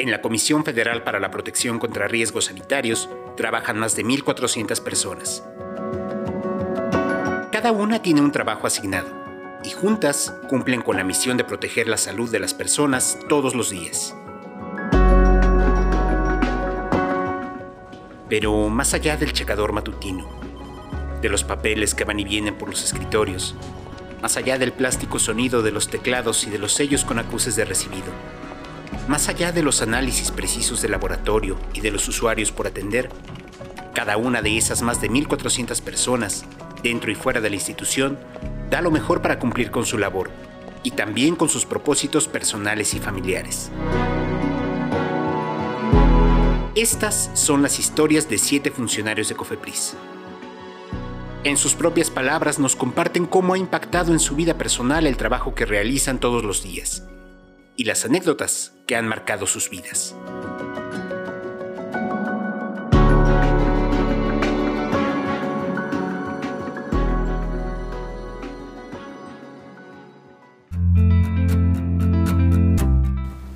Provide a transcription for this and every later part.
En la Comisión Federal para la Protección contra Riesgos Sanitarios trabajan más de 1.400 personas. Cada una tiene un trabajo asignado y juntas cumplen con la misión de proteger la salud de las personas todos los días. Pero más allá del checador matutino, de los papeles que van y vienen por los escritorios, más allá del plástico sonido de los teclados y de los sellos con acuses de recibido, más allá de los análisis precisos de laboratorio y de los usuarios por atender, cada una de esas más de 1.400 personas, dentro y fuera de la institución, da lo mejor para cumplir con su labor y también con sus propósitos personales y familiares. Estas son las historias de siete funcionarios de Cofepris. En sus propias palabras nos comparten cómo ha impactado en su vida personal el trabajo que realizan todos los días y las anécdotas que han marcado sus vidas.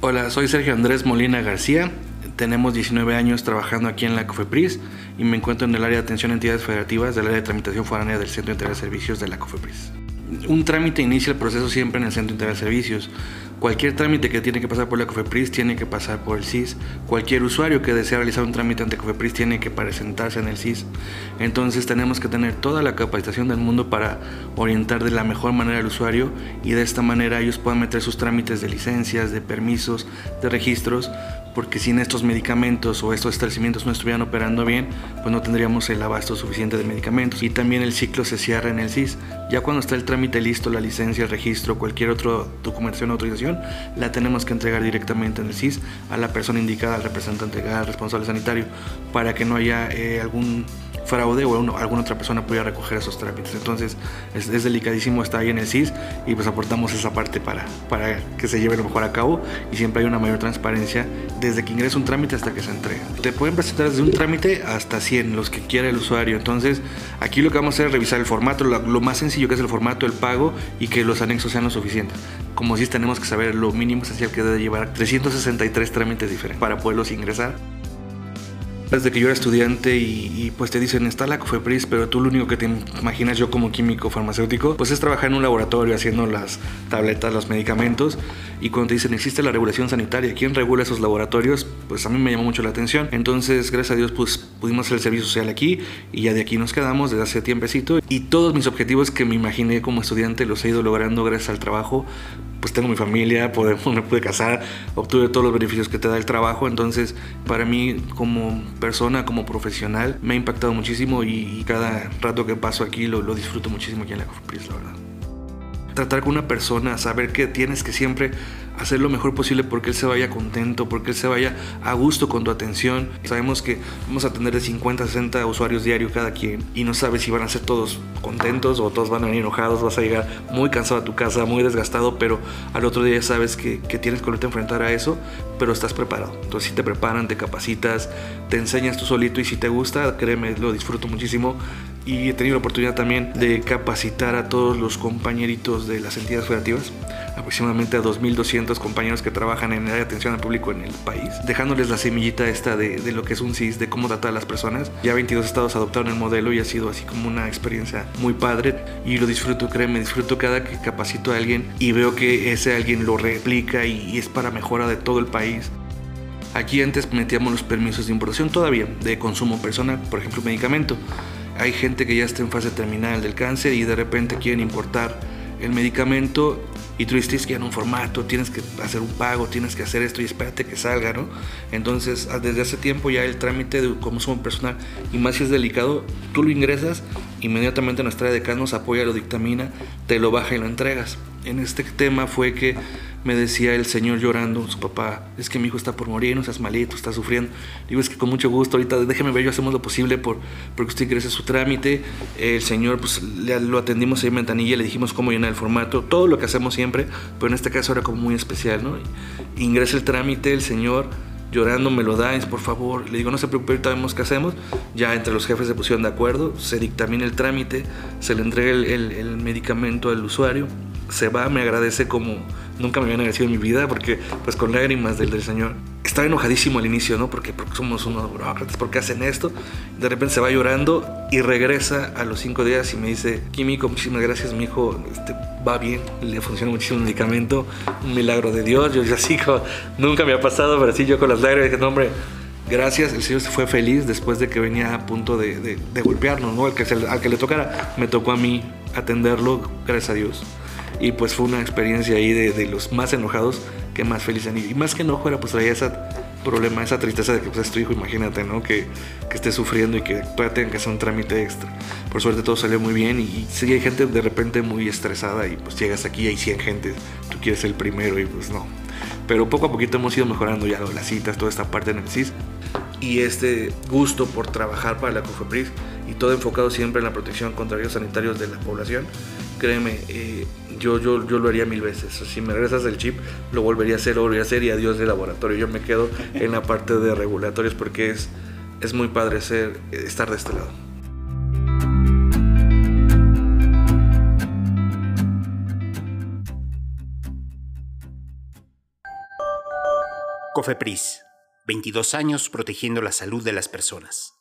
Hola, soy Sergio Andrés Molina García. Tenemos 19 años trabajando aquí en la COFEPRIS y me encuentro en el área de atención a entidades federativas del área de tramitación foránea del Centro Integral de Servicios de la COFEPRIS. Un trámite inicia el proceso siempre en el Centro Integral de Servicios. Cualquier trámite que tiene que pasar por la COFEPRIS tiene que pasar por el CIS. Cualquier usuario que desea realizar un trámite ante COFEPRIS tiene que presentarse en el CIS. Entonces tenemos que tener toda la capacitación del mundo para orientar de la mejor manera al usuario y de esta manera ellos puedan meter sus trámites de licencias, de permisos, de registros porque sin estos medicamentos o estos establecimientos no estuvieran operando bien, pues no tendríamos el abasto suficiente de medicamentos. Y también el ciclo se cierra en el CIS. Ya cuando está el trámite listo, la licencia, el registro, cualquier otra documentación o autorización, la tenemos que entregar directamente en el CIS a la persona indicada, al representante al responsable sanitario, para que no haya eh, algún fraude o alguna otra persona pudiera recoger esos trámites. Entonces es, delicadísimo estar ahí en el CIS y pues aportamos esa parte para, para que se lleve lo mejor a cabo y siempre hay una mayor transparencia desde que ingresa un trámite hasta que se entrega. Te pueden presentar desde un trámite hasta 100, los que quiera el usuario. Entonces aquí lo que vamos a hacer es revisar el formato, lo, lo más sencillo que es el formato, el pago y que los anexos sean lo suficientes. Como si tenemos que saber lo mínimo esencial que debe llevar 363 trámites diferentes para poderlos ingresar desde que yo era estudiante y, pues te dicen está la COFEPRIS, pero tú lo único que te imaginas yo como químico farmacéutico, pues es trabajar en un laboratorio haciendo las tabletas, los medicamentos. Y cuando te dicen existe la regulación sanitaria, ¿quién regula esos laboratorios? Pues a mí me llamó mucho la atención. Entonces, gracias a Dios, pues pudimos hacer el servicio social aquí y ya de aquí nos quedamos desde hace tiempecito. Y todos mis objetivos que me imaginé como estudiante los he ido logrando gracias al trabajo pues tengo mi familia, me pude casar, obtuve todos los beneficios que te da el trabajo, entonces para mí como persona, como profesional, me ha impactado muchísimo y, cada rato que paso aquí lo, lo disfruto muchísimo aquí en la Cofepris, la verdad. Tratar con una persona, saber que tienes que siempre hacer lo mejor posible porque él se vaya contento, porque él se vaya a gusto con tu atención. Sabemos que vamos a tener de 50 a 60 usuarios diarios cada quien y no sabes si van a ser todos contentos o todos van a venir enojados, vas a llegar muy cansado a tu casa, muy desgastado, pero al otro día sabes que, que tienes que volverte a enfrentar a eso, pero estás preparado. Entonces si te preparan, te capacitas, te enseñas tú solito y si te gusta, créeme, lo disfruto muchísimo y he tenido la oportunidad también de capacitar a todos los compañeritos de las entidades federativas, aproximadamente a 2.200 compañeros que trabajan en el área de atención al público en el país, dejándoles la semillita esta de, de, lo que es un CIS, de cómo tratar a las personas. Ya 22 estados adoptaron el modelo y ha sido así como una experiencia muy padre y lo disfruto, créeme, disfruto cada que capacito a alguien y veo que ese alguien lo replica y, y es para mejora de todo el país. Aquí antes metíamos los permisos de importación todavía, de consumo personal, por ejemplo, medicamento hay gente que ya está en fase terminal del cáncer y de repente quieren importar el medicamento y tú dices que en un formato, tienes que hacer un pago, tienes que hacer esto y espérate que salga, ¿no? Entonces, ah, desde hace tiempo ya el trámite de consumo personal, y más si es delicado, tú lo ingresas, inmediatamente nuestra de nos apoya, lo dictamina, te lo baja y lo entregas. En este tema fue que me decía el señor llorando, su papá, es que mi hijo está por morir, no seas malito, está sufriendo. Digo, es que con mucho gusto, ahorita déjeme ver, yo hacemos lo posible por porque usted ingrese su trámite. El señor, pues lo atendimos ahí en ventanilla, le dijimos cómo llenar el formato, todo lo que hacemos siempre, pero en este caso era como muy especial, ¿no? Ingresa el trámite, el señor llorando me lo da, por favor. Le digo, no se preocupe, ahorita vemos qué hacemos. Ya entre los jefes se pusieron de acuerdo, se dictamina el trámite, se le entrega el, el medicamento al usuario, se va, me agradece como nunca me habían agradecido en mi vida, porque pues con lágrimas del, del Señor estaba enojadísimo al inicio, ¿no? Porque, porque somos unos burócratas, ¿por qué hacen esto? De repente se va llorando y regresa a los cinco días y me dice, Químico, muchísimas gracias, mi hijo este, va bien, le funciona muchísimo el medicamento, un milagro de Dios. Yo ya así, nunca me ha pasado, pero sí yo con las lágrimas dije, no, hombre, gracias, el Señor se fue feliz después de que venía a punto de, de, golpearnos, ¿no? Que, al que le tocara, me tocó a mí atenderlo, gracias a Dios. Y pues fue una experiencia ahí de, de los más enojados que más felices. Y más que enojo era pues traía ese problema, esa tristeza de que pues es tu hijo, imagínate, ¿no? Que, que esté sufriendo y que todavía que hacer un trámite extra. Por suerte todo salió muy bien y, sí hay gente de repente muy estresada y pues llegas aquí y hay 100 gente, tú quieres ser el primero y pues no. Pero poco a poquito hemos ido mejorando ya las citas, toda esta parte en el CIS y este gusto por trabajar para la COFEPRIS y todo enfocado siempre en la protección contra riesgos sanitarios de la población, créeme, eh, yo, yo, yo lo haría mil veces. Si me regresas el chip, lo volvería a hacer, lo volvería a hacer y adiós de laboratorio. Yo me quedo en la parte de regulatorios porque es, es muy padre ser, estar de este lado. COFEPRIS, 22 años protegiendo la salud de las personas.